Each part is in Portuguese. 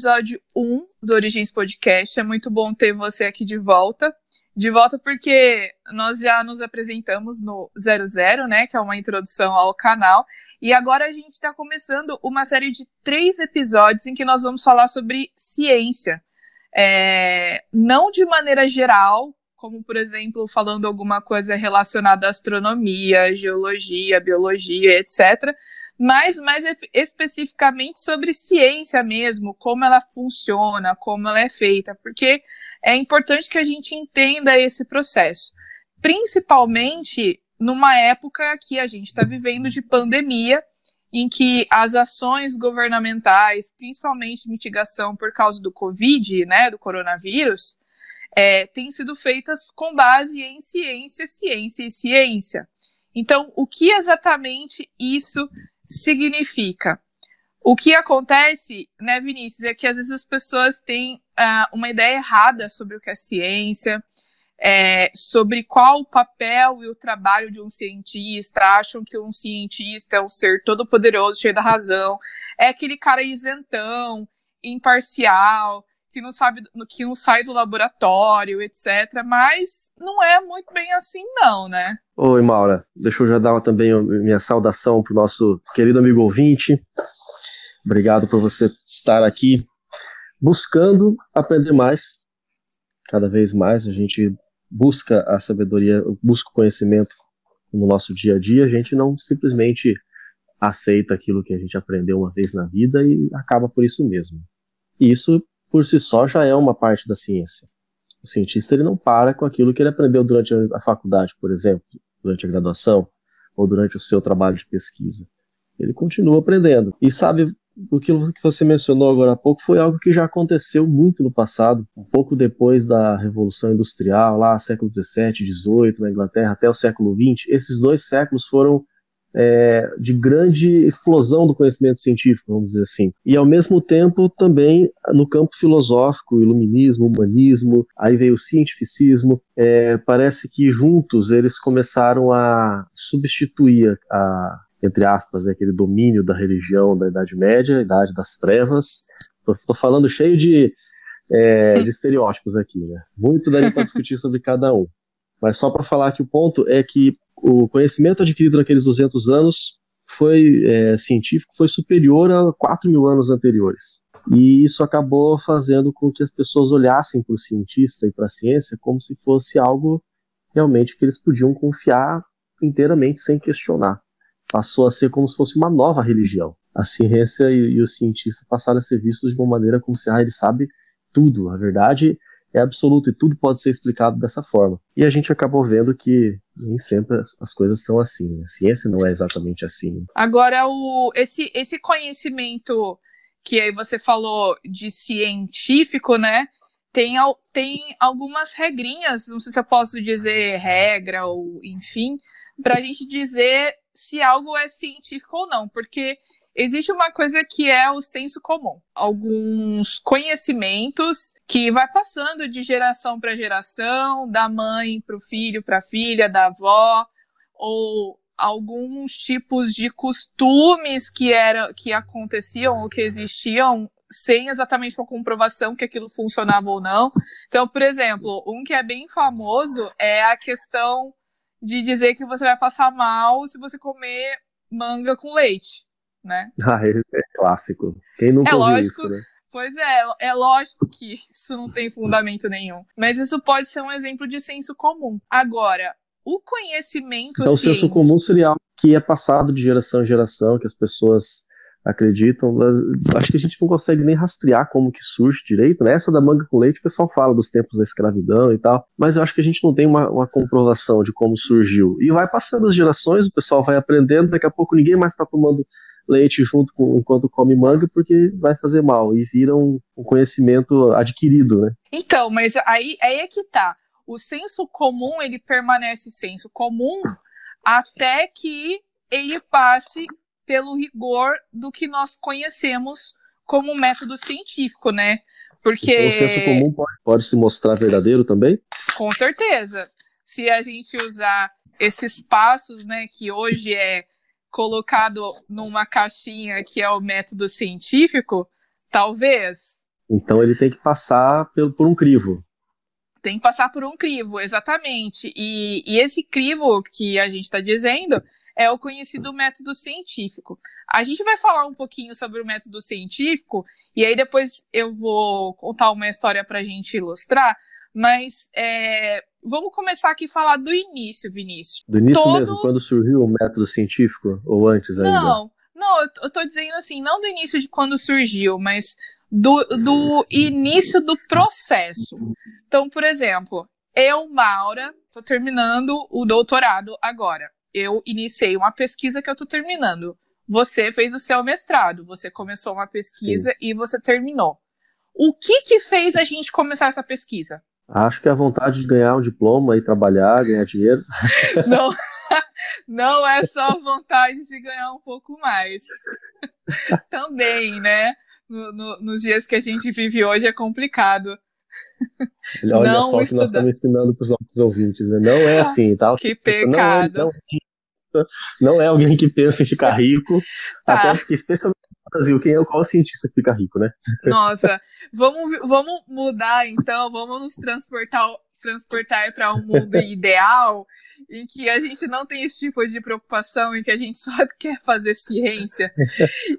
episódio 1 do Origens Podcast. É muito bom ter você aqui de volta. De volta porque nós já nos apresentamos no 00, né, que é uma introdução ao canal, e agora a gente está começando uma série de três episódios em que nós vamos falar sobre ciência. É, não de maneira geral, como por exemplo falando alguma coisa relacionada à astronomia, geologia, biologia, etc., mas mais especificamente sobre ciência mesmo, como ela funciona, como ela é feita, porque é importante que a gente entenda esse processo, principalmente numa época que a gente está vivendo de pandemia, em que as ações governamentais, principalmente mitigação por causa do Covid, né, do coronavírus, é, têm sido feitas com base em ciência, ciência e ciência. Então, o que exatamente isso significa? O que acontece, né, Vinícius, é que às vezes as pessoas têm uh, uma ideia errada sobre o que é ciência, é, sobre qual o papel e o trabalho de um cientista, acham que um cientista é um ser todo poderoso, cheio da razão, é aquele cara isentão, imparcial, que não sabe, que não sai do laboratório, etc. Mas não é muito bem assim, não, né? Oi, Maura. Deixa eu já dar também minha saudação para o nosso querido amigo ouvinte. Obrigado por você estar aqui buscando aprender mais. Cada vez mais a gente busca a sabedoria, busca o conhecimento no nosso dia a dia. A gente não simplesmente aceita aquilo que a gente aprendeu uma vez na vida e acaba por isso mesmo. Isso por si só já é uma parte da ciência. O cientista ele não para com aquilo que ele aprendeu durante a faculdade, por exemplo, durante a graduação ou durante o seu trabalho de pesquisa. Ele continua aprendendo. E sabe, o que você mencionou agora há pouco foi algo que já aconteceu muito no passado, um pouco depois da Revolução Industrial, lá século XVII, XVIII, na Inglaterra, até o século XX. Esses dois séculos foram é, de grande explosão do conhecimento científico, vamos dizer assim. E ao mesmo tempo também no campo filosófico, iluminismo, humanismo, aí veio o cientificismo. É, parece que juntos eles começaram a substituir a entre aspas, né, aquele domínio da religião da Idade Média, Idade das Trevas. Estou falando cheio de, é, de estereótipos aqui, né? Muito daria para discutir sobre cada um. Mas só para falar que o ponto é que o conhecimento adquirido naqueles 200 anos foi é, científico foi superior a 4 mil anos anteriores. E isso acabou fazendo com que as pessoas olhassem para o cientista e para a ciência como se fosse algo realmente que eles podiam confiar inteiramente sem questionar. Passou a ser como se fosse uma nova religião. A ciência e, e o cientista passaram a ser vistos de uma maneira como se ah, ele sabe tudo. A verdade é absoluto e tudo pode ser explicado dessa forma. E a gente acabou vendo que nem sempre as coisas são assim. Né? A ciência não é exatamente assim. Agora, o, esse, esse conhecimento que aí você falou de científico, né? Tem, tem algumas regrinhas, não sei se eu posso dizer regra ou enfim, para a gente dizer se algo é científico ou não, porque existe uma coisa que é o senso comum. Alguns conhecimentos que vai passando de geração para geração, da mãe para o filho, para a filha, da avó, ou alguns tipos de costumes que era que aconteciam ou que existiam sem exatamente uma comprovação que aquilo funcionava ou não. Então, por exemplo, um que é bem famoso é a questão de dizer que você vai passar mal se você comer manga com leite né? Ah, é clássico. Quem nunca é lógico, isso, né? Pois é, é lógico que isso não tem fundamento nenhum. Mas isso pode ser um exemplo de senso comum. Agora, o conhecimento. Então, o senso comum seria algo que é passado de geração em geração, que as pessoas acreditam. Mas acho que a gente não consegue nem rastrear como que surge direito. Né? Essa da manga com leite, o pessoal fala dos tempos da escravidão e tal, mas eu acho que a gente não tem uma, uma comprovação de como surgiu. E vai passando as gerações, o pessoal vai aprendendo, daqui a pouco ninguém mais está tomando leite junto com enquanto come manga porque vai fazer mal e vira um, um conhecimento adquirido, né? Então, mas aí, aí é que tá. O senso comum, ele permanece senso comum até que ele passe pelo rigor do que nós conhecemos como método científico, né? Porque. Então, o senso comum pode, pode se mostrar verdadeiro também? Com certeza. Se a gente usar esses passos, né, que hoje é colocado numa caixinha que é o método científico, Talvez. Então ele tem que passar por, por um crivo. Tem que passar por um crivo, exatamente. E, e esse crivo que a gente está dizendo é o conhecido método científico. A gente vai falar um pouquinho sobre o método científico, e aí depois eu vou contar uma história para a gente ilustrar, mas é, vamos começar aqui a falar do início, Vinícius. Do início Todo... mesmo, quando surgiu o método científico, ou antes ainda? Não, não, eu tô dizendo assim, não do início de quando surgiu, mas do, do início do processo. Então, por exemplo, eu, Maura, tô terminando o doutorado agora. Eu iniciei uma pesquisa que eu tô terminando. Você fez o seu mestrado, você começou uma pesquisa Sim. e você terminou. O que que fez a gente começar essa pesquisa? Acho que a vontade de ganhar um diploma e trabalhar, ganhar dinheiro. Não, não é só vontade de ganhar um pouco mais. Também, né? No, no, nos dias que a gente vive hoje é complicado. Olha não só o que nós estamos ensinando para os nossos ouvintes. Né? Não é assim, tá? Que pecado. Não, não, não é alguém que pensa em ficar rico, tá. até porque, especialmente Brasil, quem é qual cientista que fica rico, né? Nossa, vamos, vamos mudar então, vamos nos transportar transportar para um mundo ideal em que a gente não tem esse tipo de preocupação, em que a gente só quer fazer ciência.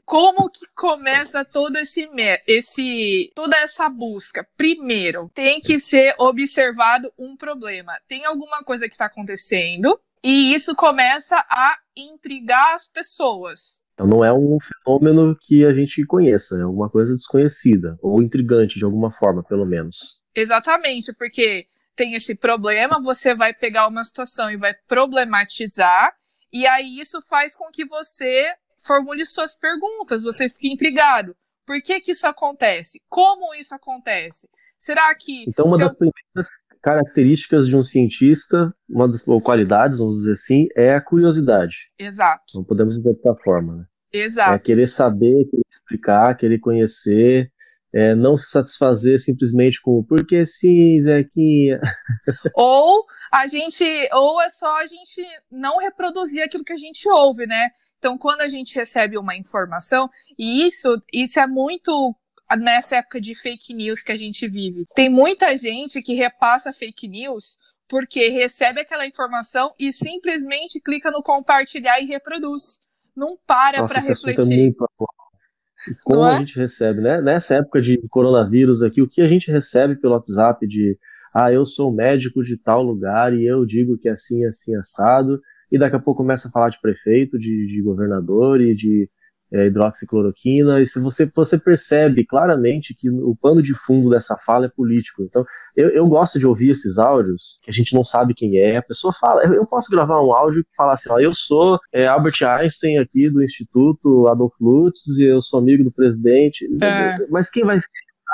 Como que começa todo esse, esse toda essa busca? Primeiro, tem que ser observado um problema. Tem alguma coisa que está acontecendo e isso começa a intrigar as pessoas. Então não é um fenômeno que a gente conheça, é alguma coisa desconhecida ou intrigante de alguma forma, pelo menos. Exatamente, porque tem esse problema, você vai pegar uma situação e vai problematizar, e aí isso faz com que você formule suas perguntas, você fique intrigado. Por que que isso acontece? Como isso acontece? Será que. Então, uma das eu... primeiras características de um cientista, uma das ou qualidades, vamos dizer assim, é a curiosidade. Exato. Não podemos dizer dessa forma, né? Exato. É querer saber, querer explicar, querer conhecer, é, não se satisfazer simplesmente com porque sim, Zequinha. Ou a gente, ou é só a gente não reproduzir aquilo que a gente ouve, né? Então, quando a gente recebe uma informação, e isso, isso é muito nessa época de fake news que a gente vive. Tem muita gente que repassa fake news porque recebe aquela informação e simplesmente clica no compartilhar e reproduz. Não para para é refletir. É como é? a gente recebe, né? Nessa época de coronavírus aqui, o que a gente recebe pelo WhatsApp de ah, eu sou médico de tal lugar e eu digo que é assim, assim, assado, e daqui a pouco começa a falar de prefeito, de, de governador e de é, hidroxicloroquina, e se você, você percebe claramente que o pano de fundo dessa fala é político. Então, eu, eu gosto de ouvir esses áudios, que a gente não sabe quem é, a pessoa fala, eu posso gravar um áudio e falar assim, ó, eu sou é, Albert Einstein aqui do Instituto Adolf Lutz, e eu sou amigo do presidente, é. mas quem vai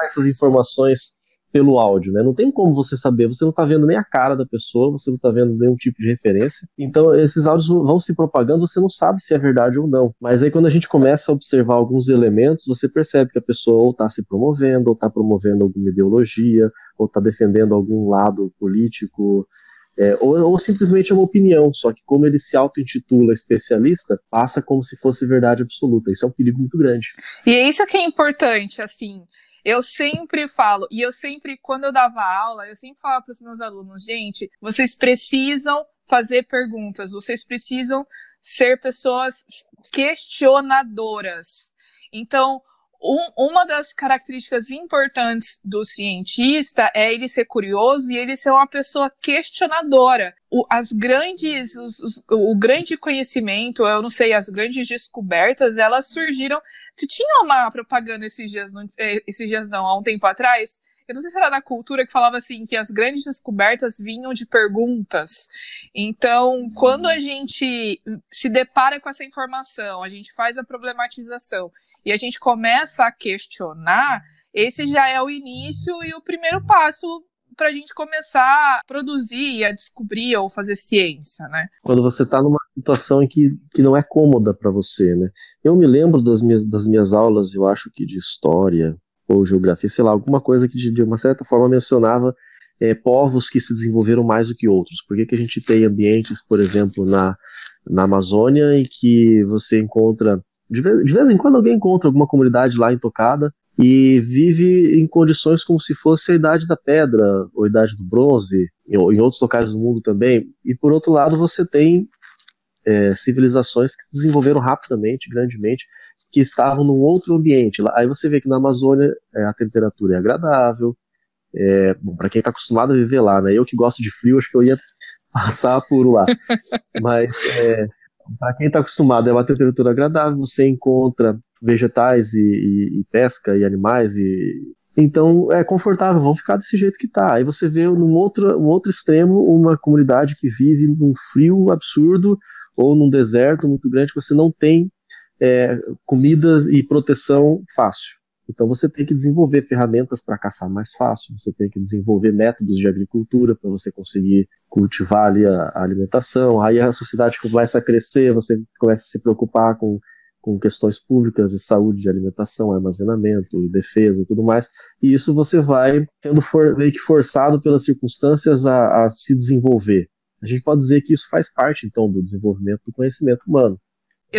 essas informações pelo áudio, né? Não tem como você saber, você não tá vendo nem a cara da pessoa, você não tá vendo nenhum tipo de referência. Então, esses áudios vão se propagando, você não sabe se é verdade ou não. Mas aí, quando a gente começa a observar alguns elementos, você percebe que a pessoa ou tá se promovendo, ou tá promovendo alguma ideologia, ou tá defendendo algum lado político, é, ou, ou, simplesmente é uma opinião, só que como ele se auto-intitula especialista, passa como se fosse verdade absoluta. Isso é um perigo muito grande. E é isso que é importante, assim. Eu sempre falo, e eu sempre, quando eu dava aula, eu sempre falava para os meus alunos, gente, vocês precisam fazer perguntas, vocês precisam ser pessoas questionadoras. Então, um, uma das características importantes do cientista é ele ser curioso e ele ser uma pessoa questionadora. O, as grandes, os, os, o grande conhecimento, eu não sei, as grandes descobertas, elas surgiram. Tinha uma propaganda esses dias, não, eh, esses dias não, há um tempo atrás, eu não sei se era da cultura que falava assim que as grandes descobertas vinham de perguntas. Então, quando a gente se depara com essa informação, a gente faz a problematização e a gente começa a questionar, esse já é o início e o primeiro passo para a gente começar a produzir, a descobrir ou fazer ciência, né? Quando você está numa situação em que, que não é cômoda para você, né? Eu me lembro das minhas, das minhas aulas, eu acho que de história ou geografia, sei lá, alguma coisa que de, de uma certa forma mencionava é, povos que se desenvolveram mais do que outros. Por que, que a gente tem ambientes, por exemplo, na, na Amazônia, em que você encontra de vez, de vez em quando alguém encontra alguma comunidade lá intocada, e vive em condições como se fosse a idade da pedra ou a idade do bronze, ou em outros locais do mundo também. E por outro lado, você tem é, civilizações que se desenvolveram rapidamente, grandemente, que estavam num outro ambiente. Aí você vê que na Amazônia é, a temperatura é agradável. É, para quem está acostumado a viver lá, né? Eu que gosto de frio, acho que eu ia passar por lá. Mas é, para quem está acostumado, é uma temperatura agradável. Você encontra vegetais e, e, e, pesca e animais e então é confortável, vão ficar desse jeito que tá. Aí você vê num outro, um outro extremo uma comunidade que vive num frio absurdo ou num deserto muito grande que você não tem é, comidas e proteção fácil. Então você tem que desenvolver ferramentas para caçar mais fácil, você tem que desenvolver métodos de agricultura para você conseguir cultivar ali a, a, alimentação. Aí a sociedade começa a crescer, você começa a se preocupar com, com questões públicas de saúde, de alimentação, armazenamento, defesa e tudo mais. E isso você vai sendo for, meio que forçado pelas circunstâncias a, a se desenvolver. A gente pode dizer que isso faz parte, então, do desenvolvimento do conhecimento humano.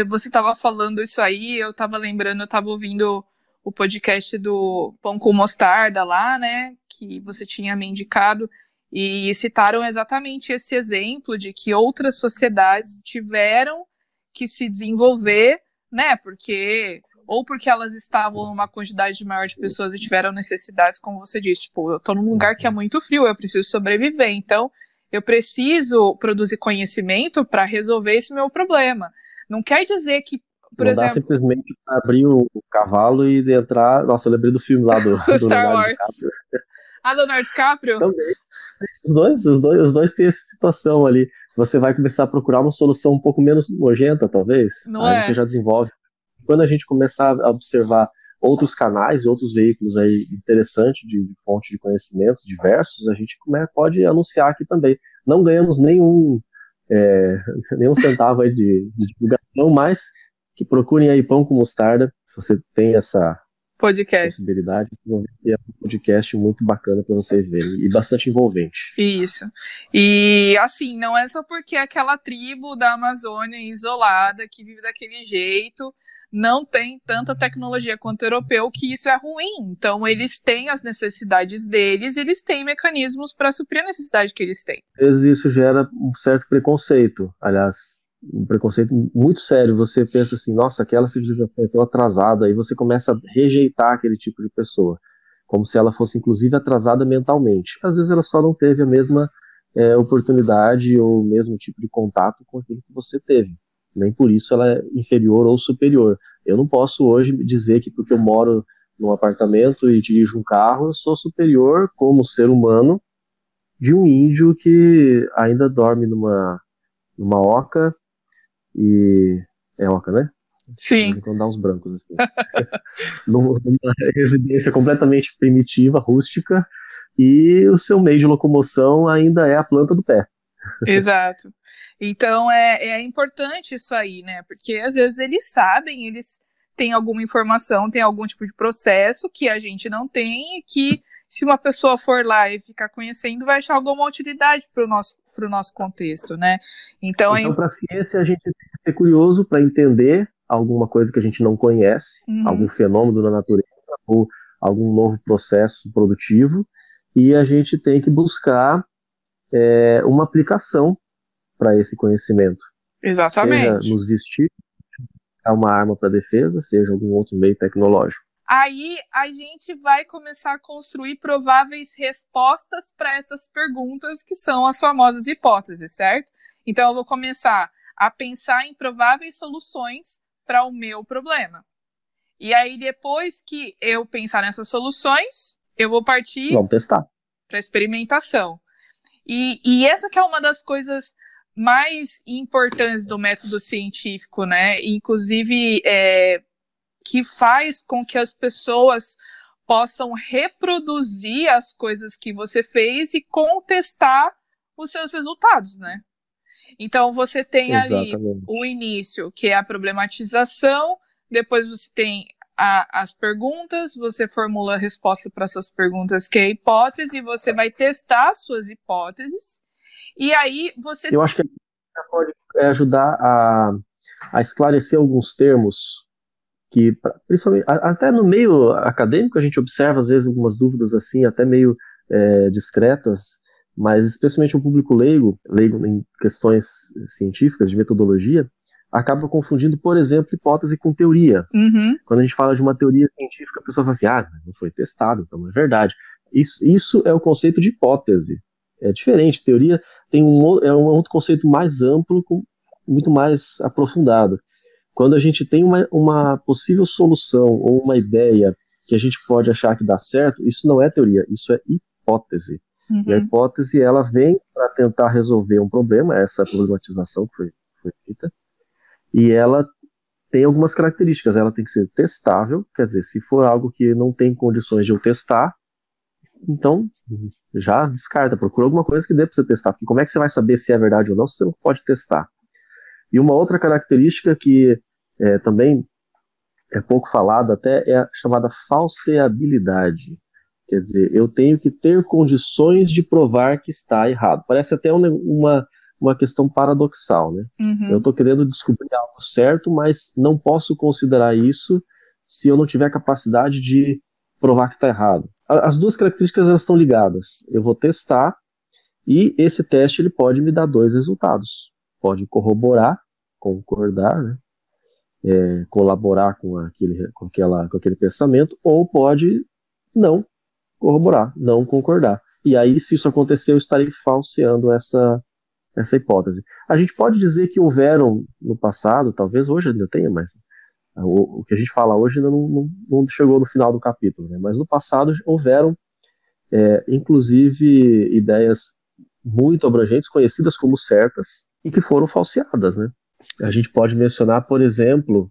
Você estava falando isso aí, eu estava lembrando, eu estava ouvindo o podcast do Pão com Mostarda lá, né, que você tinha me indicado, e citaram exatamente esse exemplo de que outras sociedades tiveram que se desenvolver, né, porque ou porque elas estavam numa quantidade maior de pessoas e tiveram necessidades, como você disse, tipo, eu tô num lugar que é muito frio, eu preciso sobreviver, então eu preciso produzir conhecimento para resolver esse meu problema. Não quer dizer que por não exemplo, dá simplesmente abrir o, cavalo e entrar. Nossa, eu lembrei do filme lá do, do Star Wars. Ah, do Leonardo DiCaprio? Também. Os dois, os dois, os dois têm essa situação ali. Você vai começar a procurar uma solução um pouco menos nojenta, talvez. Não aí é? você já desenvolve. Quando a gente começar a observar outros canais, outros veículos aí interessantes de, de fonte de conhecimentos diversos, a gente pode anunciar aqui também. Não ganhamos nenhum, é, nenhum centavo aí de, de divulgação, mas que procurem aí Pão com Mostarda, se você tem essa podcast. possibilidade, é um podcast muito bacana para vocês verem e bastante envolvente. Isso. E assim, não é só porque aquela tribo da Amazônia isolada que vive daquele jeito não tem tanta tecnologia quanto o europeu que isso é ruim. Então eles têm as necessidades deles, eles têm mecanismos para suprir a necessidade que eles têm. Às vezes isso gera um certo preconceito. Aliás, um preconceito muito sério. Você pensa assim, nossa, aquela civilização é tão atrasada, aí você começa a rejeitar aquele tipo de pessoa, como se ela fosse inclusive atrasada mentalmente. Às vezes ela só não teve a mesma é, oportunidade ou o mesmo tipo de contato com aquilo que você teve. Nem por isso ela é inferior ou superior. Eu não posso hoje dizer que porque eu moro num apartamento e dirijo um carro, eu sou superior como ser humano de um índio que ainda dorme numa, numa oca e é oca, né? Sim. Quando dá uns brancos assim. numa residência completamente primitiva, rústica, e o seu meio de locomoção ainda é a planta do pé. Exato. Então é, é importante isso aí, né? Porque às vezes eles sabem, eles têm alguma informação, tem algum tipo de processo que a gente não tem e que se uma pessoa for lá e ficar conhecendo, vai achar alguma utilidade para o nosso, nosso contexto, né? Então, então é... para a ciência, a gente tem que ser curioso para entender alguma coisa que a gente não conhece, uhum. algum fenômeno da natureza ou algum novo processo produtivo, e a gente tem que buscar é, uma aplicação para esse conhecimento. Exatamente. Seja nos vestir, é uma arma para defesa, seja algum outro meio tecnológico. Aí a gente vai começar a construir prováveis respostas para essas perguntas que são as famosas hipóteses, certo? Então eu vou começar a pensar em prováveis soluções para o meu problema. E aí depois que eu pensar nessas soluções, eu vou partir Vamos testar para experimentação. E, e essa que é uma das coisas mais importantes do método científico, né? Inclusive é, que faz com que as pessoas possam reproduzir as coisas que você fez e contestar os seus resultados, né? Então você tem Exatamente. ali o início, que é a problematização, depois você tem a, as perguntas, você formula a resposta para suas perguntas, que é a hipótese, você vai testar suas hipóteses, e aí você. Eu acho que pode ajudar a, a esclarecer alguns termos que principalmente até no meio acadêmico a gente observa às vezes algumas dúvidas assim, até meio é, discretas, mas especialmente o público leigo, leigo em questões científicas de metodologia, acaba confundindo, por exemplo, hipótese com teoria. Uhum. Quando a gente fala de uma teoria científica, a pessoa fala assim, ah, não foi testado, então não é verdade. Isso, isso é o conceito de hipótese. É diferente. Teoria tem um, é um outro conceito mais amplo, com, muito mais aprofundado. Quando a gente tem uma, uma possível solução ou uma ideia que a gente pode achar que dá certo, isso não é teoria, isso é hipótese. Uhum. E a hipótese ela vem para tentar resolver um problema, essa problematização que foi, foi feita, e ela tem algumas características. Ela tem que ser testável, quer dizer, se for algo que não tem condições de eu testar, então já descarta, procura alguma coisa que dê para você testar, porque como é que você vai saber se é verdade ou não se você não pode testar? E uma outra característica que é, também é pouco falada até é a chamada falseabilidade. Quer dizer, eu tenho que ter condições de provar que está errado. Parece até uma, uma questão paradoxal, né? Uhum. Eu estou querendo descobrir algo certo, mas não posso considerar isso se eu não tiver capacidade de provar que está errado. As duas características elas estão ligadas. Eu vou testar e esse teste ele pode me dar dois resultados. Pode corroborar, concordar, né? é, colaborar com aquele, com, aquela, com aquele pensamento, ou pode não corroborar, não concordar. E aí, se isso acontecer, eu estarei falseando essa, essa hipótese. A gente pode dizer que houveram no passado, talvez hoje ainda tenha, mas o, o que a gente fala hoje ainda não, não, não, chegou no final do capítulo, né? mas no passado houveram, é, inclusive, ideias muito abrangentes, conhecidas como certas, e que foram falseadas, né? A gente pode mencionar, por exemplo,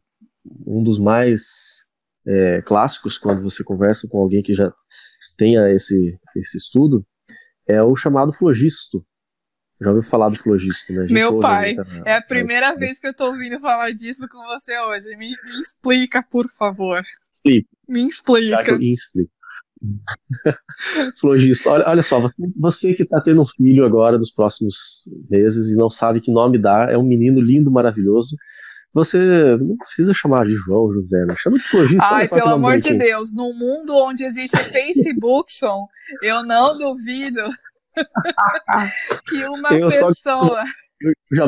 um dos mais é, clássicos, quando você conversa com alguém que já tenha esse, esse estudo, é o chamado flogisto. Já ouviu falar do flogisto, né? Meu pai, é a primeira vez que eu tô ouvindo falar disso com você hoje. Me, me explica, por favor. Explica. Me explica. Me explica. Flogista, olha, olha só, você, você que está tendo um filho agora nos próximos meses e não sabe que nome dar, é um menino lindo, maravilhoso. Você não precisa chamar de João José, né? Chama de flogista. Ai, pelo amor de Deus, no mundo onde existe Facebook, eu não duvido que uma eu pessoa. Só, eu já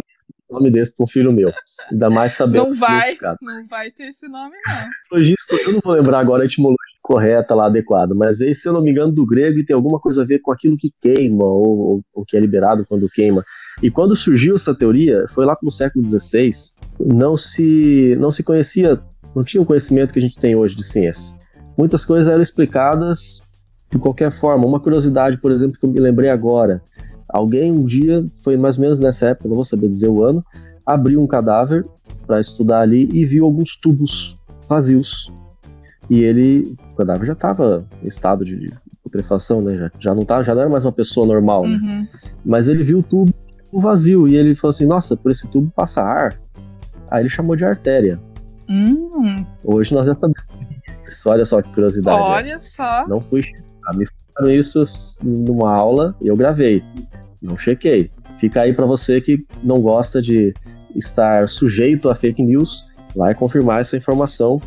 nome desse pra um filho meu. Ainda mais saber. Não vai, não vai ter esse nome, não. Flogista, eu não vou lembrar agora a etimologia correta lá, adequada, mas veio, se eu não me engano, do grego e tem alguma coisa a ver com aquilo que queima, ou, ou, que é liberado quando queima. E quando surgiu essa teoria, foi lá no século XVI, não se, não se conhecia, não tinha o conhecimento que a gente tem hoje de ciência. Muitas coisas eram explicadas de qualquer forma. Uma curiosidade, por exemplo, que eu me lembrei agora, Alguém um dia, foi mais ou menos nessa época, não vou saber dizer o ano, abriu um cadáver para estudar ali e viu alguns tubos vazios. E ele, o cadáver já estava em estado de putrefação, né? Já, já não tá, já não era mais uma pessoa normal, né? Uhum. Mas ele viu o tubo vazio e ele falou assim: "Nossa, por esse tubo passa ar". Aí ele chamou de artéria. Uhum. Hoje nós já sabemos isso. Olha só que curiosidade. Olha essa. só. Não fui me falaram isso numa aula e eu gravei. Não chequei. Fica aí para você que não gosta de estar sujeito a fake news, vai confirmar essa informação.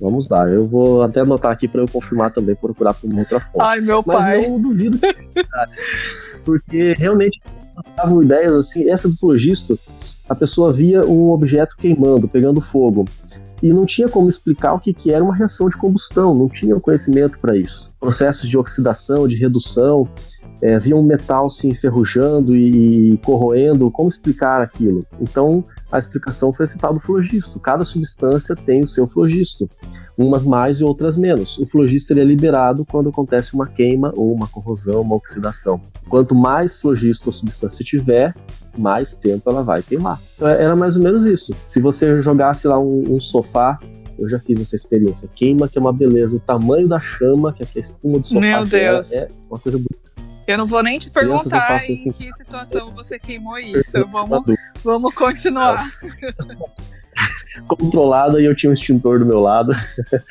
Vamos lá, eu vou até anotar aqui para eu confirmar também, procurar por uma outra fonte. Ai, meu Mas pai. Mas não duvido que porque realmente davam ideias assim, essa do flogisto, a pessoa via um objeto queimando, pegando fogo e não tinha como explicar o que, que era uma reação de combustão, não tinha conhecimento para isso. Processos de oxidação, de redução, é, via um metal se enferrujando e corroendo, como explicar aquilo? Então, a explicação foi tal do flogisto. Cada substância tem o seu flogisto, umas mais e outras menos. O flogisto ele é liberado quando acontece uma queima ou uma corrosão, uma oxidação. Quanto mais flogisto a substância tiver, mais tempo ela vai queimar. Então, era mais ou menos isso. Se você jogasse lá um, um sofá eu já fiz essa experiência. Queima, que é uma beleza. O tamanho da chama, que é a espuma do sofá. Meu Deus. É uma coisa bonita. Eu não vou nem te perguntar em assim, que situação você queimou isso. Vamos, vamos continuar. Controlada e eu tinha um extintor do meu lado.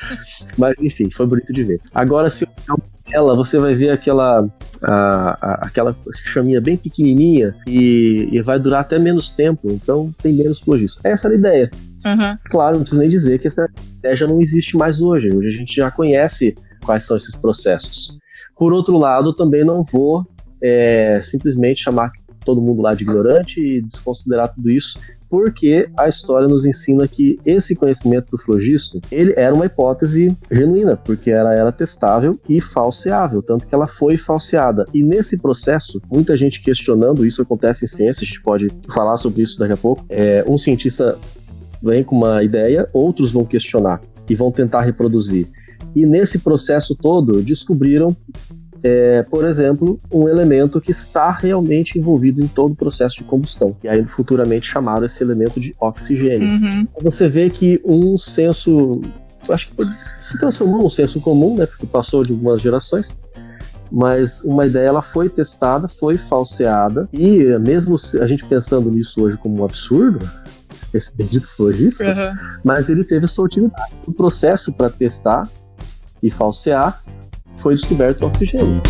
Mas enfim, foi bonito de ver. Agora, se eu ela, você vai ver aquela a, a, aquela chaminha bem pequenininha e, e, vai durar até menos tempo, então tem menos flogista. Essa era a ideia. Uhum. Claro, não preciso nem dizer que essa ideia já não existe mais hoje. Hoje a gente já conhece quais são esses processos. Por outro lado, também não vou é, simplesmente chamar todo mundo lá de ignorante e desconsiderar tudo isso, porque a história nos ensina que esse conhecimento do flogisto, ele era uma hipótese genuína, porque ela era testável e falseável, tanto que ela foi falseada. E nesse processo, muita gente questionando, isso acontece em ciência, a gente pode falar sobre isso daqui a pouco, é, um cientista vem com uma ideia, outros vão questionar e vão tentar reproduzir. E nesse processo todo, descobriram é, por exemplo, um elemento que está realmente envolvido em todo o processo de combustão. E aí, futuramente, chamaram esse elemento de oxigênio. Uhum. Você vê que um senso. Acho que se transformou num senso comum, né? Porque passou de algumas gerações. Mas uma ideia ela foi testada, foi falseada, e mesmo a gente pensando nisso hoje como um absurdo, esse bendito florista, uhum. mas ele teve a sua utilidade. O processo para testar e falsear foi descoberto o oxigênio.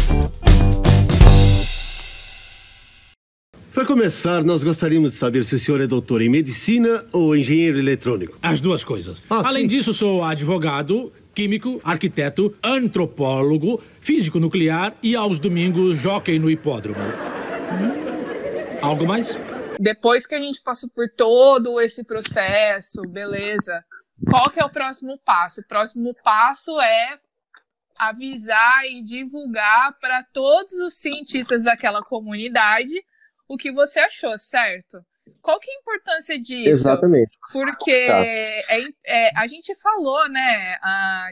Para começar, nós gostaríamos de saber se o senhor é doutor em medicina ou engenheiro eletrônico. As duas coisas. Ah, Além sim. disso, sou advogado, químico, arquiteto, antropólogo, físico nuclear e aos domingos jockey no hipódromo. Algo mais? Depois que a gente passou por todo esse processo, beleza. Qual que é o próximo passo? O próximo passo é avisar e divulgar para todos os cientistas daquela comunidade o que você achou, certo? Qual que é a importância disso? Exatamente. Porque é, é, a gente falou, né,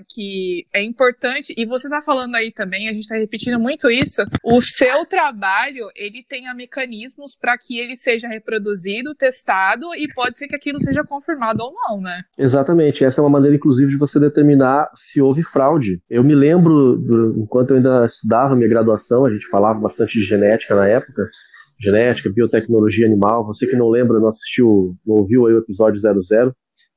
que é importante, e você está falando aí também, a gente está repetindo muito isso, o seu trabalho, ele tenha mecanismos para que ele seja reproduzido, testado, e pode ser que aquilo seja confirmado ou não, né? Exatamente. Essa é uma maneira, inclusive, de você determinar se houve fraude. Eu me lembro, enquanto eu ainda estudava minha graduação, a gente falava bastante de genética na época, genética, biotecnologia animal. Você que não lembra, não assistiu, não ouviu aí o episódio 00,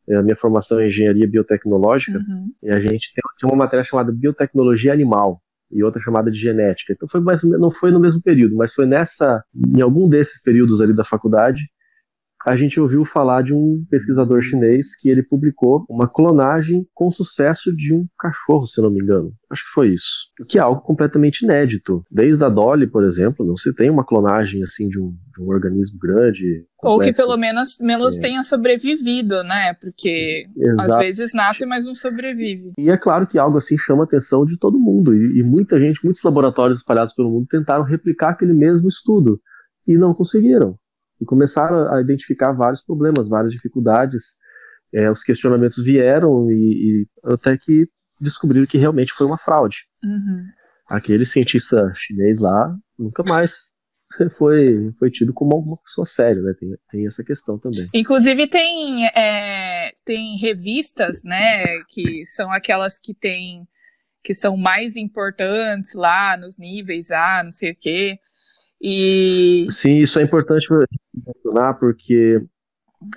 é a minha formação é engenharia biotecnológica, uhum. e a gente tem, tem, uma matéria chamada biotecnologia animal e outra chamada de genética. Então foi mais, não foi no mesmo período, mas foi nessa, em algum desses períodos ali da faculdade, a gente ouviu falar de um pesquisador chinês que ele publicou uma clonagem com sucesso de um cachorro, se não me engano. Acho que foi isso. O que é algo completamente inédito. Desde a Dolly, por exemplo, não se tem uma clonagem assim de um, de um organismo grande. Complexo. Ou que pelo menos, menos é. tenha sobrevivido, né? Porque Exato. às vezes nasce, mas não sobrevive. E é claro que algo assim chama a atenção de todo mundo. E, e muita gente, muitos laboratórios espalhados pelo mundo tentaram replicar aquele mesmo estudo. E não conseguiram e começaram a identificar vários problemas, várias dificuldades. É, os questionamentos vieram e, e, até que descobriram que realmente foi uma fraude. Uhum. Aquele cientista chinês lá nunca mais foi, foi tido como uma pessoa séria, né? Tem, tem essa questão também. Inclusive tem, é, tem revistas, né, que são aquelas que tem que são mais importantes lá nos níveis A, não sei o quê. E... Sim, isso é importante mencionar porque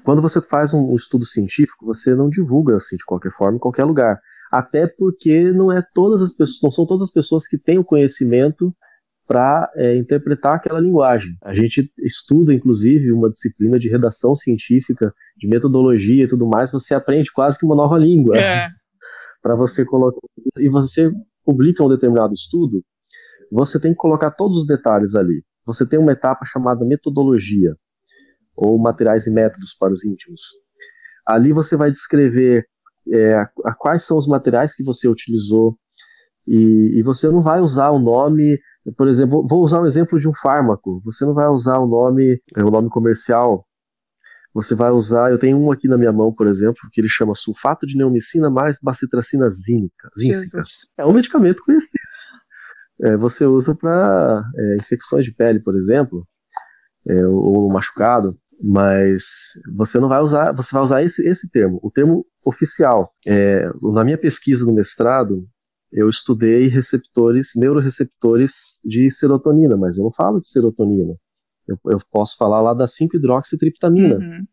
quando você faz um estudo científico, você não divulga assim de qualquer forma em qualquer lugar. Até porque não é todas as pessoas, não são todas as pessoas que têm o conhecimento para é, interpretar aquela linguagem. A gente estuda, inclusive, uma disciplina de redação científica, de metodologia e tudo mais. Você aprende quase que uma nova língua é. para você colocar e você publica um determinado estudo. Você tem que colocar todos os detalhes ali você tem uma etapa chamada metodologia, ou materiais e métodos para os íntimos. Ali você vai descrever é, a, a quais são os materiais que você utilizou, e, e, você não vai usar o nome, por exemplo, vou usar um exemplo de um fármaco. Você não vai usar o nome, é, o nome comercial. Você vai usar, eu tenho um aqui na minha mão, por exemplo, que ele chama sulfato de neomicina mais bacitracina zínica. É um medicamento conhecido é, você usa para é, infecções de pele, por exemplo, é, ou, machucado, mas você não vai usar, você vai usar esse, esse termo, o termo oficial. É, na minha pesquisa no mestrado, eu estudei receptores, neuroreceptores de serotonina, mas eu não falo de serotonina. Eu, eu posso falar lá da 5-hidroxitriptamina, uhum.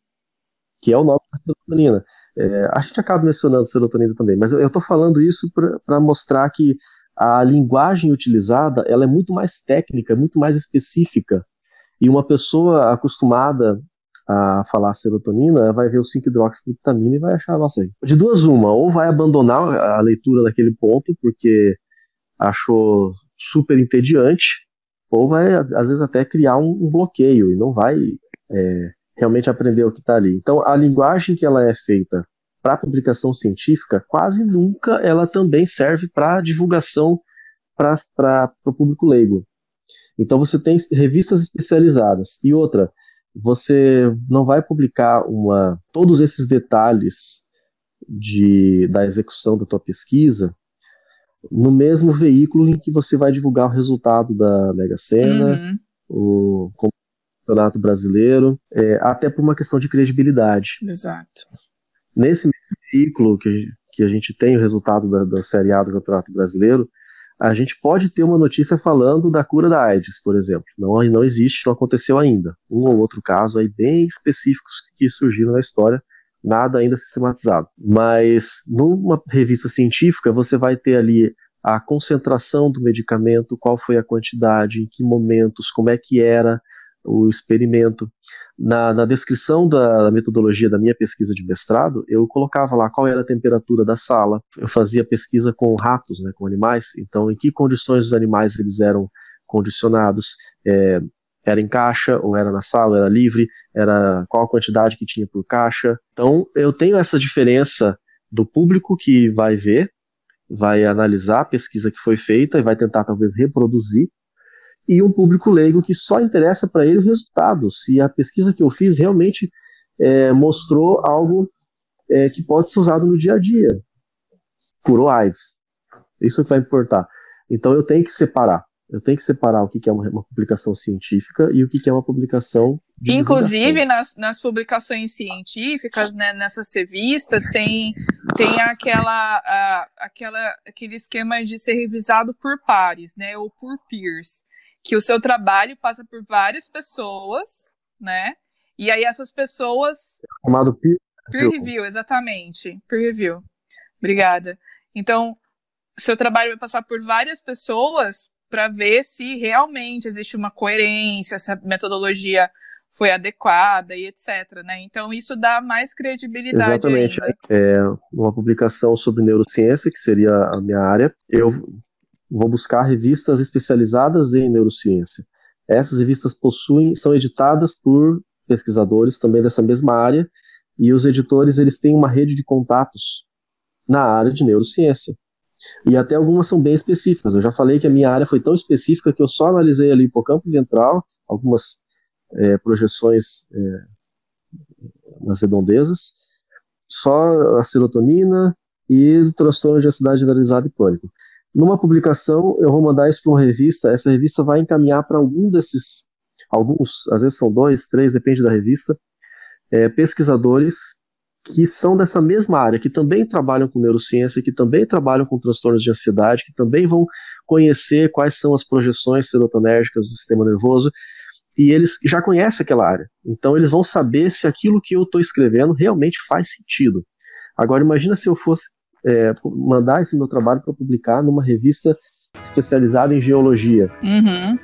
que é o nome da serotonina. É, a gente acaba mencionando serotonina também, mas eu estou falando isso para mostrar que a linguagem utilizada ela é muito mais técnica, muito mais específica. E uma pessoa acostumada a falar serotonina vai ver o 5-hidroxitriptamina e vai achar, nossa, de duas uma, ou vai abandonar a leitura naquele ponto porque achou super entediante, ou vai às vezes até criar um, um bloqueio e não vai é, realmente aprender o que está ali. Então, a linguagem que ela é feita para publicação científica, quase nunca ela também serve para divulgação para o público leigo. Então você tem revistas especializadas. E outra, você não vai publicar uma, todos esses detalhes de, da execução da tua pesquisa no mesmo veículo em que você vai divulgar o resultado da Mega Sena, uhum. o Campeonato Brasileiro, é, até por uma questão de credibilidade. Exato. Nesse veículo que, que a gente tem o resultado da, da Série A do Campeonato Brasileiro, a gente pode ter uma notícia falando da cura da AIDS, por exemplo. Não, não existe, não aconteceu ainda. Um ou outro caso aí bem específicos que surgiram na história, nada ainda sistematizado. Mas numa revista científica você vai ter ali a concentração do medicamento, qual foi a quantidade, em que momentos, como é que era, o experimento. Na, na descrição da, metodologia da minha pesquisa de mestrado, eu colocava lá qual era a temperatura da sala. Eu fazia pesquisa com ratos, né, com animais. Então, em que condições os animais eles eram condicionados? É, era em caixa ou era na sala, era livre, era qual a quantidade que tinha por caixa. Então, eu tenho essa diferença do público que vai ver, vai analisar a pesquisa que foi feita e vai tentar talvez reproduzir e um público leigo que só interessa para ele o resultado, se a pesquisa que eu fiz realmente é, mostrou algo é, que pode ser usado no dia a dia. Curou AIDS. Isso é que vai importar. Então eu tenho que separar. Eu tenho que separar o que é uma, publicação científica e o que é uma publicação de Inclusive, nas, nas publicações científicas, né, nessas revistas, tem, tem aquela, aquela, aquele esquema de ser revisado por pares, né, ou por peers que o seu trabalho passa por várias pessoas, né? E aí essas pessoas. Chamado peer, peer review, exatamente. Peer review. Obrigada. Então, seu trabalho vai passar por várias pessoas para ver se realmente existe uma coerência, se a metodologia foi adequada e etc. Né? Então isso dá mais credibilidade. Exatamente. Ainda. É uma publicação sobre neurociência, que seria a minha área. Eu vou buscar revistas especializadas em neurociência. Essas revistas possuem, são editadas por pesquisadores também dessa mesma área, e os editores eles têm uma rede de contatos na área de neurociência. E até algumas são bem específicas. Eu já falei que a minha área foi tão específica que eu só analisei ali hipocampo ventral, algumas é, projeções é, nas redondezas, só a serotonina e o transtorno de ansiedade generalizada e pânico. Numa publicação, eu vou mandar isso para uma revista, essa revista vai encaminhar para algum desses, alguns, às vezes são dois, três, depende da revista, é, pesquisadores que são dessa mesma área, que também trabalham com neurociência, que também trabalham com transtornos de ansiedade, que também vão conhecer quais são as projeções serotonérgicas do sistema nervoso, e eles já conhecem aquela área. Então eles vão saber se aquilo que eu estou escrevendo realmente faz sentido. Agora imagina se eu fosse é, mandar esse meu trabalho para publicar numa revista especializada em geologia. Uhum.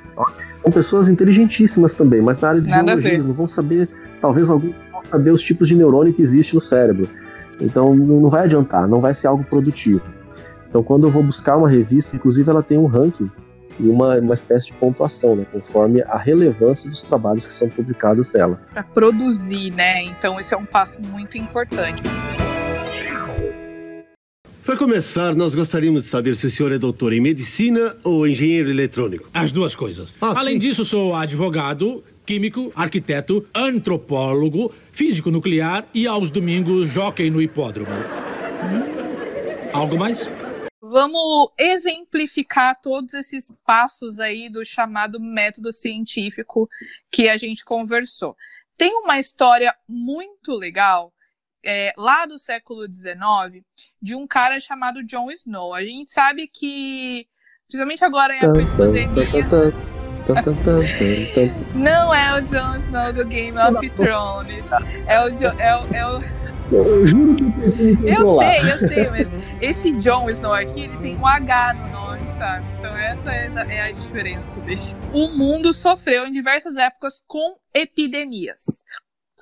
São pessoas inteligentíssimas também, mas na área de Nada geologia eles não vão saber, talvez alguns vão saber os tipos de neurônio que existe no cérebro. Então não vai adiantar, não vai ser algo produtivo. Então quando eu vou buscar uma revista, inclusive ela tem um ranking e uma, uma espécie de pontuação, né, conforme a relevância dos trabalhos que são publicados dela. Para produzir, né? Então esse é um passo muito importante. Para começar, nós gostaríamos de saber se o senhor é doutor em medicina ou engenheiro eletrônico. As duas coisas. Ah, Além sim. disso, sou advogado, químico, arquiteto, antropólogo, físico nuclear e aos domingos jockey no hipódromo. Hum? Algo mais? Vamos exemplificar todos esses passos aí do chamado método científico que a gente conversou. Tem uma história muito legal é, lá do século XIX de um cara chamado Jon Snow. A gente sabe que, principalmente agora em época de pandemia. Não é o Jon Snow do Game of Thrones. É o, é o, é o Eu juro que eu Eu sei, eu sei, mas esse Jon Snow aqui, ele tem um H no nome, sabe? Então essa é a diferença dele. O mundo sofreu em diversas épocas com epidemias.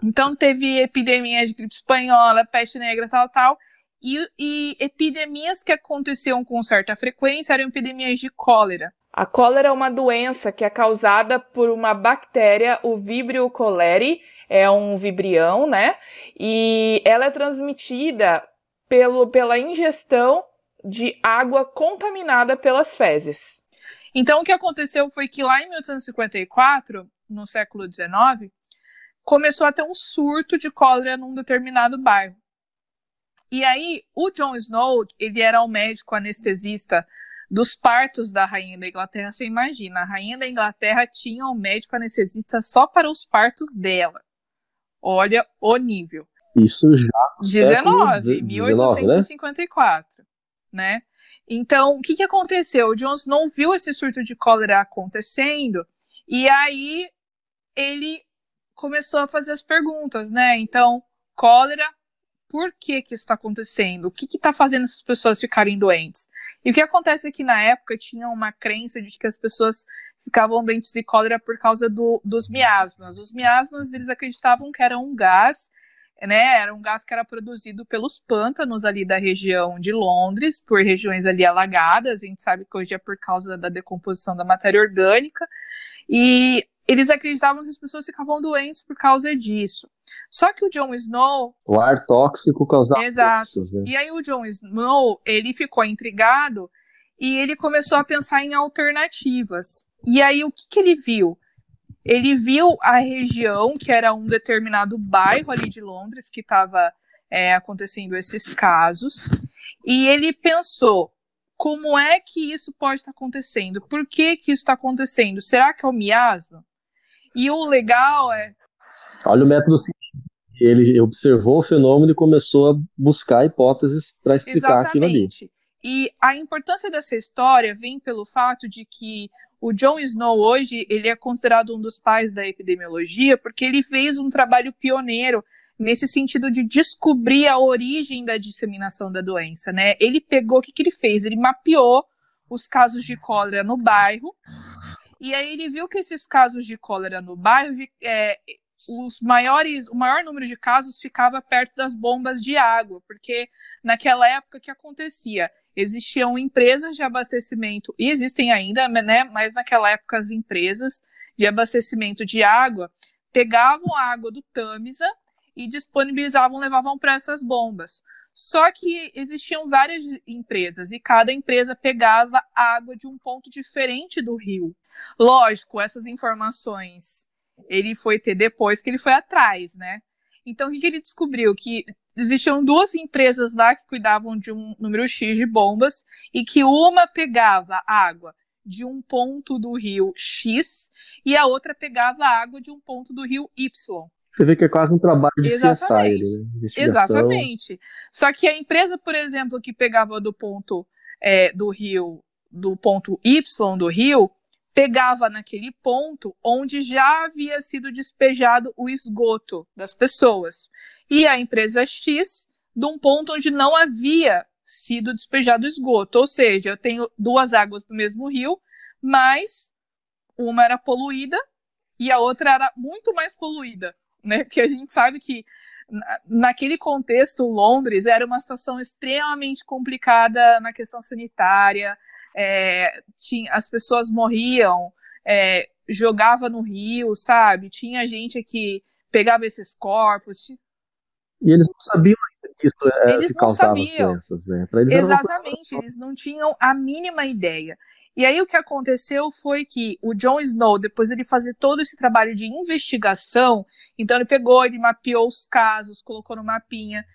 Então teve epidemia de gripe espanhola, peste negra, tal, tal. E, e epidemias que aconteciam com certa frequência eram epidemias de cólera. A cólera é uma doença que é causada por uma bactéria, o Vibrio cholerae, é um vibrião, né? E ela é transmitida pelo, pela ingestão de água contaminada pelas fezes. Então, o que aconteceu foi que lá em 1854, no século XIX, começou a ter um surto de cólera num determinado bairro. E aí, o John Snow, ele era um médico anestesista dos partos da rainha da Inglaterra, você imagina, a rainha da Inglaterra tinha um médico anestesista só para os partos dela. Olha o nível. Isso já. 19, 1854, né? né? Então, o que, que aconteceu? O John Snow viu esse surto de cólera acontecendo e aí ele começou a fazer as perguntas, né? Então, cólera, por que que isso está acontecendo? O que está fazendo essas pessoas ficarem doentes? E o que acontece é que na época tinha uma crença de que as pessoas ficavam doentes de cólera por causa do, dos miasmas. Os miasmas, eles acreditavam que era um gás, né? Era um gás que era produzido pelos pântanos ali da região de Londres, por regiões ali alagadas. A gente sabe que hoje é por causa da decomposição da matéria orgânica. E eles acreditavam que as pessoas ficavam doentes por causa disso. Só que o Jon Snow. O ar tóxico causava. Exato. Doenças, né? E aí o Jon Snow, ele ficou intrigado e ele começou a pensar em alternativas. E aí o que, que ele viu? Ele viu a região, que era um determinado bairro ali de Londres, que estava é, acontecendo esses casos, e ele pensou: como é que isso pode estar acontecendo? Por que, que isso está acontecendo? Será que é o miasma? E o legal é. Olha o método científico. Ele observou o fenômeno e começou a buscar hipóteses para explicar Exatamente. aquilo ali. E a importância dessa história vem pelo fato de que o John Snow hoje ele é considerado um dos pais da epidemiologia porque ele fez um trabalho pioneiro nesse sentido de descobrir a origem da disseminação da doença, né? Ele pegou o que, que ele fez? Ele mapeou os casos de cólera no bairro e aí ele viu que esses casos de cólera no bairro, é, os maiores, o maior número de casos ficava perto das bombas de água, porque naquela época que acontecia, existiam empresas de abastecimento e existem ainda, né? Mas naquela época as empresas de abastecimento de água pegavam a água do Tamisa e disponibilizavam, levavam para essas bombas. Só que existiam várias empresas e cada empresa pegava água de um ponto diferente do rio. Lógico, essas informações ele foi ter depois que ele foi atrás, né? Então, o que, que ele descobriu? Que existiam duas empresas lá que cuidavam de um número X de bombas e que uma pegava água de um ponto do rio X e a outra pegava água de um ponto do rio Y. Você vê que é quase um trabalho de Exatamente. CSI, né? Exatamente. Só que a empresa, por exemplo, que pegava do ponto é, do rio, do ponto Y do rio, pegava naquele ponto onde já havia sido despejado o esgoto das pessoas. E a empresa X, de um ponto onde não havia sido despejado esgoto. Ou seja, eu tenho duas águas do mesmo rio, mas uma era poluída e a outra era muito mais poluída né? Porque a gente sabe que naquele contexto, Londres era uma situação extremamente complicada na questão sanitária. É, tinha, as pessoas morriam, é, jogava no rio, sabe? Tinha gente que pegava esses corpos. E eles não sabiam que isso era eles que causava as doenças, né? Eles Exatamente, eles não tinham a mínima ideia. E aí o que aconteceu foi que o Jon Snow, depois ele fazer todo esse trabalho de investigação, então ele pegou, ele mapeou os casos, colocou no mapinha,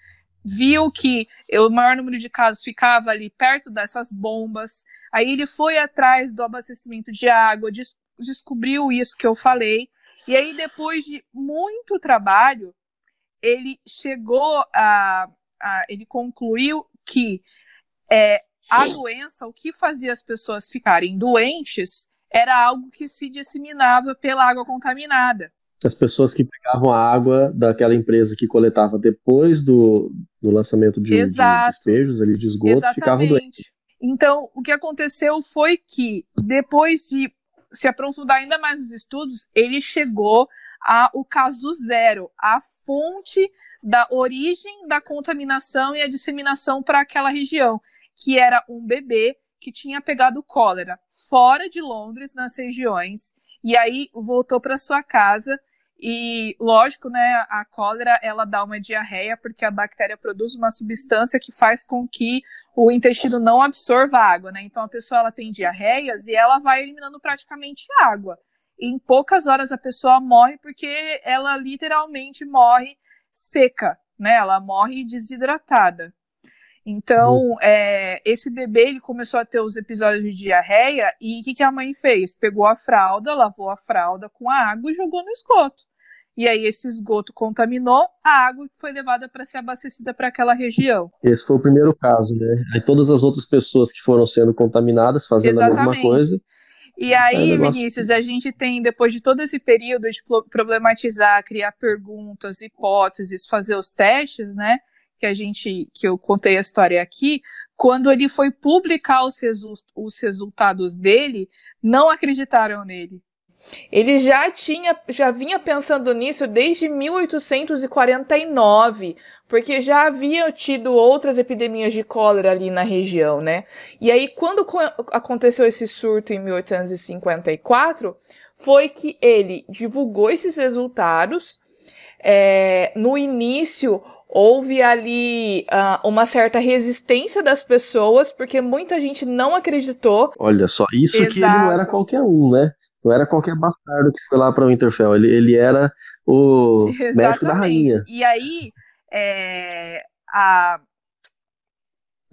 viu que o maior número de casos ficava ali perto dessas bombas. Aí ele foi atrás do abastecimento de água, des descobriu isso que eu falei. E aí depois de muito trabalho, ele chegou a, a ele concluiu que é, a doença, o que fazia as pessoas ficarem doentes, era algo que se disseminava pela água contaminada. As pessoas que pegavam a água daquela empresa que coletava depois do, do lançamento de, de despejos ali de esgoto Exatamente. ficavam doentes. Então, o que aconteceu foi que, depois de se aprofundar ainda mais nos estudos, ele chegou ao caso zero, a fonte da origem da contaminação e a disseminação para aquela região, que era um bebê que tinha pegado cólera fora de Londres, nas regiões, e aí voltou para sua casa e, lógico, né, a cólera ela dá uma diarreia porque a bactéria produz uma substância que faz com que o intestino não absorva água, né? Então a pessoa ela tem diarreias e ela vai eliminando praticamente água. E em poucas horas a pessoa morre porque ela literalmente morre seca, né? Ela morre desidratada. Então, uhum. é, esse bebê ele começou a ter os episódios de diarreia e o que, que a mãe fez? Pegou a fralda, lavou a fralda com a água e jogou no esgoto. E aí esse esgoto contaminou a água que foi levada para ser abastecida para aquela região. Esse foi o primeiro caso, né? Aí todas as outras pessoas que foram sendo contaminadas fazendo Exatamente. a mesma coisa. E aí, Vinícius, a gente tem, depois de todo esse período de problematizar, criar perguntas, hipóteses, fazer os testes, né? Que a gente, que eu contei a história aqui, quando ele foi publicar os, resu os resultados dele, não acreditaram nele. Ele já tinha, já vinha pensando nisso desde 1849, porque já havia tido outras epidemias de cólera ali na região, né? E aí, quando aconteceu esse surto em 1854, foi que ele divulgou esses resultados. É, no início, houve ali uh, uma certa resistência das pessoas, porque muita gente não acreditou. Olha só, isso Exato. que ele não era qualquer um, né? Não era qualquer bastardo que foi lá para o Winterfell. Ele, ele era o Exatamente. médico da rainha. E aí, é, a...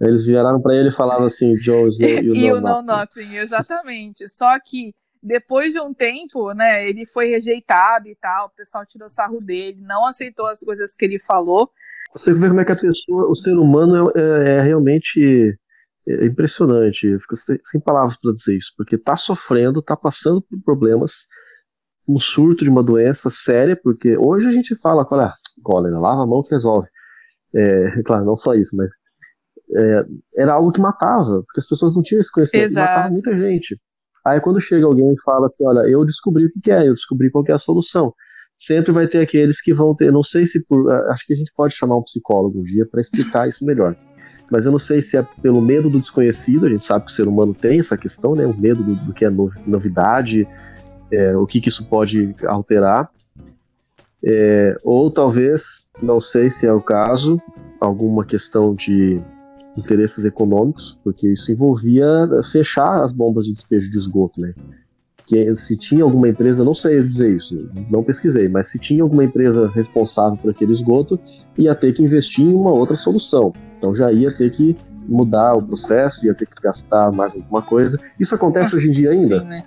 Eles viraram para ele e falavam assim, Joe Snow, you, you know, know nothing. nothing. Exatamente. Só que depois de um tempo, né, ele foi rejeitado e tal, o pessoal tirou sarro dele, não aceitou as coisas que ele falou. Você vê como é que a pessoa, o ser humano é, é, é realmente é impressionante, eu fico sem palavras para dizer isso, porque está sofrendo, está passando por problemas, um surto de uma doença séria, porque hoje a gente fala, olha, cólera, lava a mão que resolve. É, claro, não só isso, mas é, era algo que matava, porque as pessoas não tinham esse conhecimento, Exato. matava muita gente. Aí quando chega alguém e fala assim, olha, eu descobri o que é, eu descobri qual é a solução. Sempre vai ter aqueles que vão ter, não sei se por, acho que a gente pode chamar um psicólogo um dia para explicar isso melhor mas eu não sei se é pelo medo do desconhecido, a gente sabe que o ser humano tem essa questão, né, o medo do, do que é novidade, é, o que, que, isso pode alterar, é, ou talvez, não sei se é o caso, alguma questão de interesses econômicos, porque isso envolvia fechar as bombas de despejo de esgoto, né? Que se tinha alguma empresa, não sei dizer isso, não pesquisei, mas se tinha alguma empresa responsável por aquele esgoto, ia ter que investir em uma outra solução. Então já ia ter que mudar o processo, ia ter que gastar mais alguma coisa. Isso acontece hoje em dia ainda. Sim, né?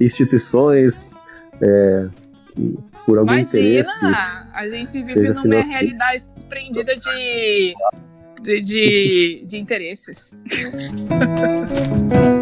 Instituições é, por algum Imagina, interesse. A gente vive numa financeiro. realidade desprendida de, de, de, de interesses.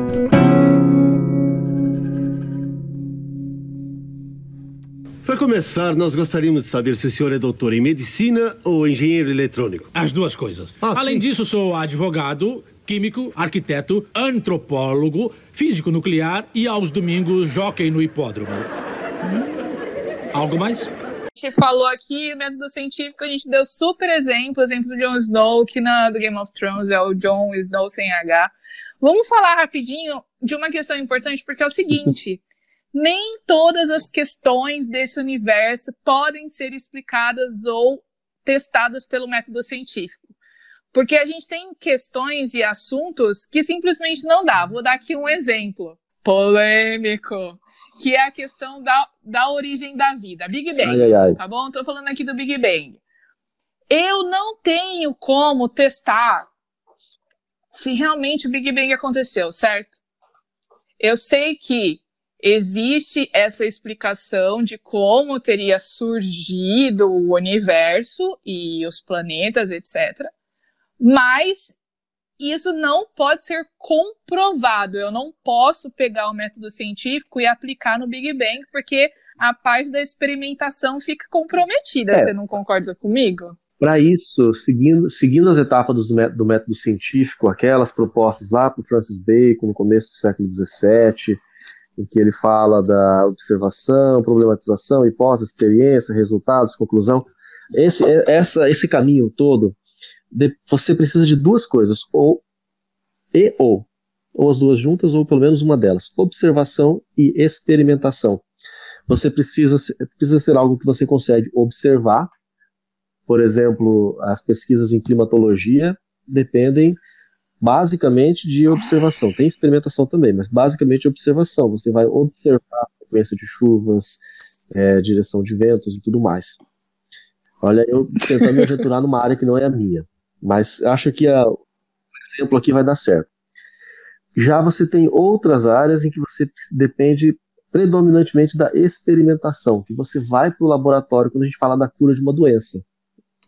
Para começar, nós gostaríamos de saber se o senhor é doutor em medicina ou engenheiro eletrônico. As duas coisas. Ah, Além sim. disso, sou advogado, químico, arquiteto, antropólogo, físico nuclear e aos domingos jockey no hipódromo. Hum? Algo mais? A gente falou aqui, método científico, a gente deu super exemplo, exemplo do Jon Snow, que na do Game of Thrones é o Jon Snow sem H. Vamos falar rapidinho de uma questão importante, porque é o seguinte nem todas as questões desse universo podem ser explicadas ou testadas pelo método científico. Porque a gente tem questões e assuntos que simplesmente não dá. Vou dar aqui um exemplo polêmico, que é a questão da, da origem da vida, Big Bang. Ai, ai, ai. Tá bom? Estou falando aqui do Big Bang. Eu não tenho como testar se realmente o Big Bang aconteceu, certo? Eu sei que existe essa explicação de como teria surgido o universo e os planetas, etc. Mas isso não pode ser comprovado. Eu não posso pegar o método científico e aplicar no Big Bang, porque a parte da experimentação fica comprometida. É. Você não concorda comigo? Para isso, seguindo, seguindo as etapas do método, do método científico, aquelas propostas lá por Francis Bacon no começo do século XVII, em que ele fala da observação, problematização, hipótese, experiência, resultados, conclusão, esse, essa, esse caminho todo, você precisa de duas coisas, ou e ou, ou as duas juntas, ou pelo menos uma delas, observação e experimentação. Você precisa, precisa ser algo que você consegue observar, por exemplo, as pesquisas em climatologia dependem basicamente de observação. Tem experimentação também, mas basicamente de observação. Você vai observar a frequência de chuvas, é, direção de ventos e tudo mais. Olha, eu tentando me aventurar numa área que não é a minha, mas acho que a, o exemplo aqui vai dar certo. Já você tem outras áreas em que você depende predominantemente da experimentação, que você vai para o laboratório quando a gente fala da cura de uma doença.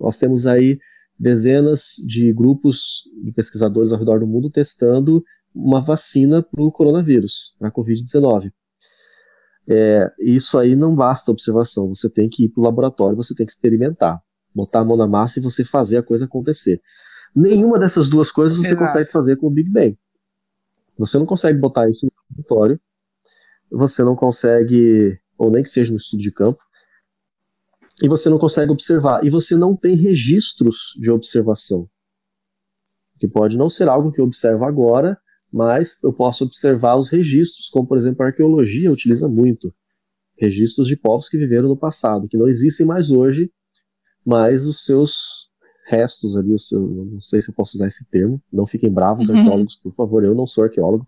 Nós temos aí dezenas de grupos de pesquisadores ao redor do mundo testando uma vacina para o coronavírus, a Covid-19. É, isso aí não basta observação, você tem que ir para o laboratório, você tem que experimentar, botar a mão na massa e você fazer a coisa acontecer. Nenhuma dessas duas coisas você Exato. consegue fazer com o Big Bang. Você não consegue botar isso no laboratório, você não consegue, ou nem que seja no estudo de campo, e você não consegue observar. E você não tem registros de observação. Que pode não ser algo que eu observo agora, mas eu posso observar os registros, como por exemplo a arqueologia utiliza muito. Registros de povos que viveram no passado, que não existem mais hoje, mas os seus restos ali, o seu, não sei se eu posso usar esse termo, não fiquem bravos, uhum. arqueólogos, por favor, eu não sou arqueólogo,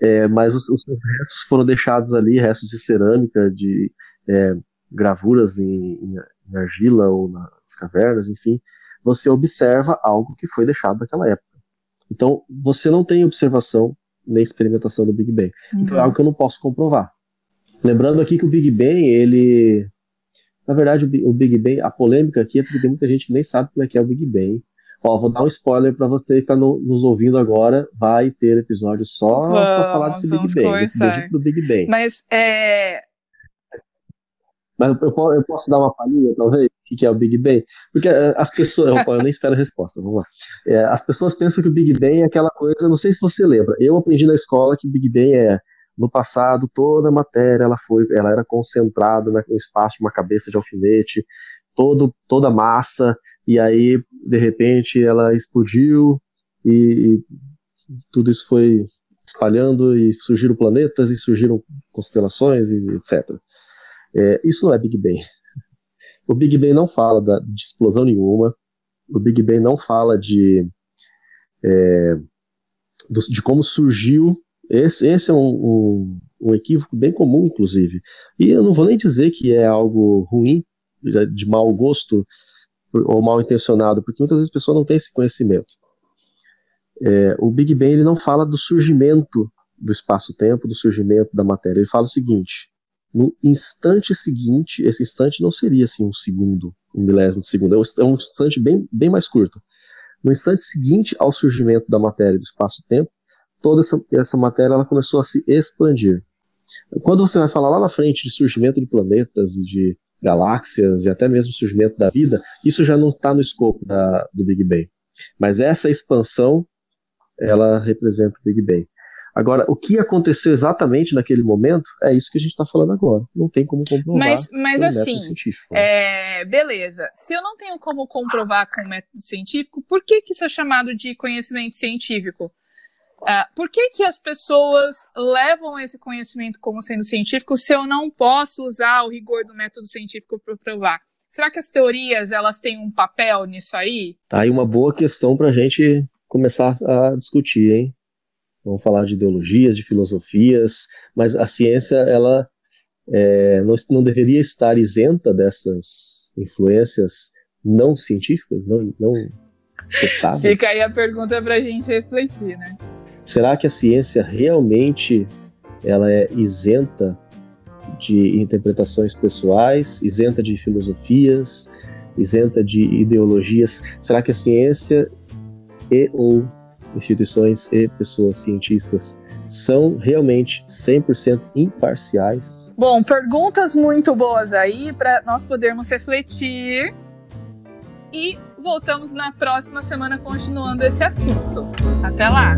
é, mas os, os, seus restos foram deixados ali, restos de cerâmica, de é, gravuras em, em, argila ou nas cavernas, enfim, você observa algo que foi deixado naquela época. Então, você não tem observação nem experimentação do Big Bang. Uhum. Então, é uhum. algo que eu não posso comprovar. Lembrando aqui que o Big Bang, ele. Na verdade, o Big Bang, a polêmica aqui é porque tem muita gente que nem sabe como é que é o Big Bang. Ó, vou dar um spoiler para você que está no, nos ouvindo agora. Vai ter episódio só para falar desse Big Bang, desse do Big Bang. Mas é, mas eu, eu, posso dar uma palhinha, talvez, o que é o Big Bang? Porque eh, as pessoas. Eu, nem espero a resposta, vamos lá. É, as pessoas pensam que o Big Bang é aquela coisa, não sei se você lembra. Eu aprendi na escola que o Big Bang é. No passado, toda a matéria ela foi, ela era concentrada no espaço de uma cabeça de alfinete, todo, toda a massa, e aí, de repente, ela explodiu e, e tudo isso foi espalhando e surgiram planetas e surgiram constelações e etc. É, isso não é Big Bang. O Big Bang não fala da, de explosão nenhuma. O Big Bang não fala de, é, do, de como surgiu. Esse, esse é um, um, um, equívoco bem comum, inclusive. E eu não vou nem dizer que é algo ruim, de, mau gosto ou mal intencionado, porque muitas vezes a pessoa não tem esse conhecimento. É, o Big Bang ele não fala do surgimento do espaço-tempo, do surgimento da matéria. Ele fala o seguinte: no instante seguinte, esse instante não seria assim um segundo, um milésimo de segundo, é um é instante bem, bem mais curto. No instante seguinte ao surgimento da matéria do espaço-tempo, toda essa, essa matéria ela começou a se expandir. Quando você vai falar lá na frente de surgimento de planetas e de galáxias e até mesmo surgimento da vida, isso já não está no escopo da, do Big Bang. Mas essa expansão, ela representa o Big Bang. Agora, o que aconteceu exatamente naquele momento é isso que a gente está falando agora. Não tem como comprovar. Mas, mas assim, né? é, beleza. Se eu não tenho como comprovar com o método científico, por que, que isso é chamado de conhecimento científico? Uh, por que, que as pessoas levam esse conhecimento como sendo científico se eu não posso usar o rigor do método científico para provar? Será que as teorias elas têm um papel nisso aí? Tá aí uma boa questão para a gente começar a discutir, hein? Vamos falar de ideologias, de filosofias, mas a ciência ela é, não, não, deveria estar isenta dessas influências não científicas, não, não testáveis. Fica aí a pergunta para a gente refletir, né? Será que a ciência realmente ela é isenta de interpretações pessoais, isenta de filosofias, isenta de ideologias? Será que a ciência e ou instituições e pessoas cientistas são realmente 100% imparciais? Bom, perguntas muito boas aí para nós podermos refletir. E voltamos na próxima semana continuando esse assunto. Até lá!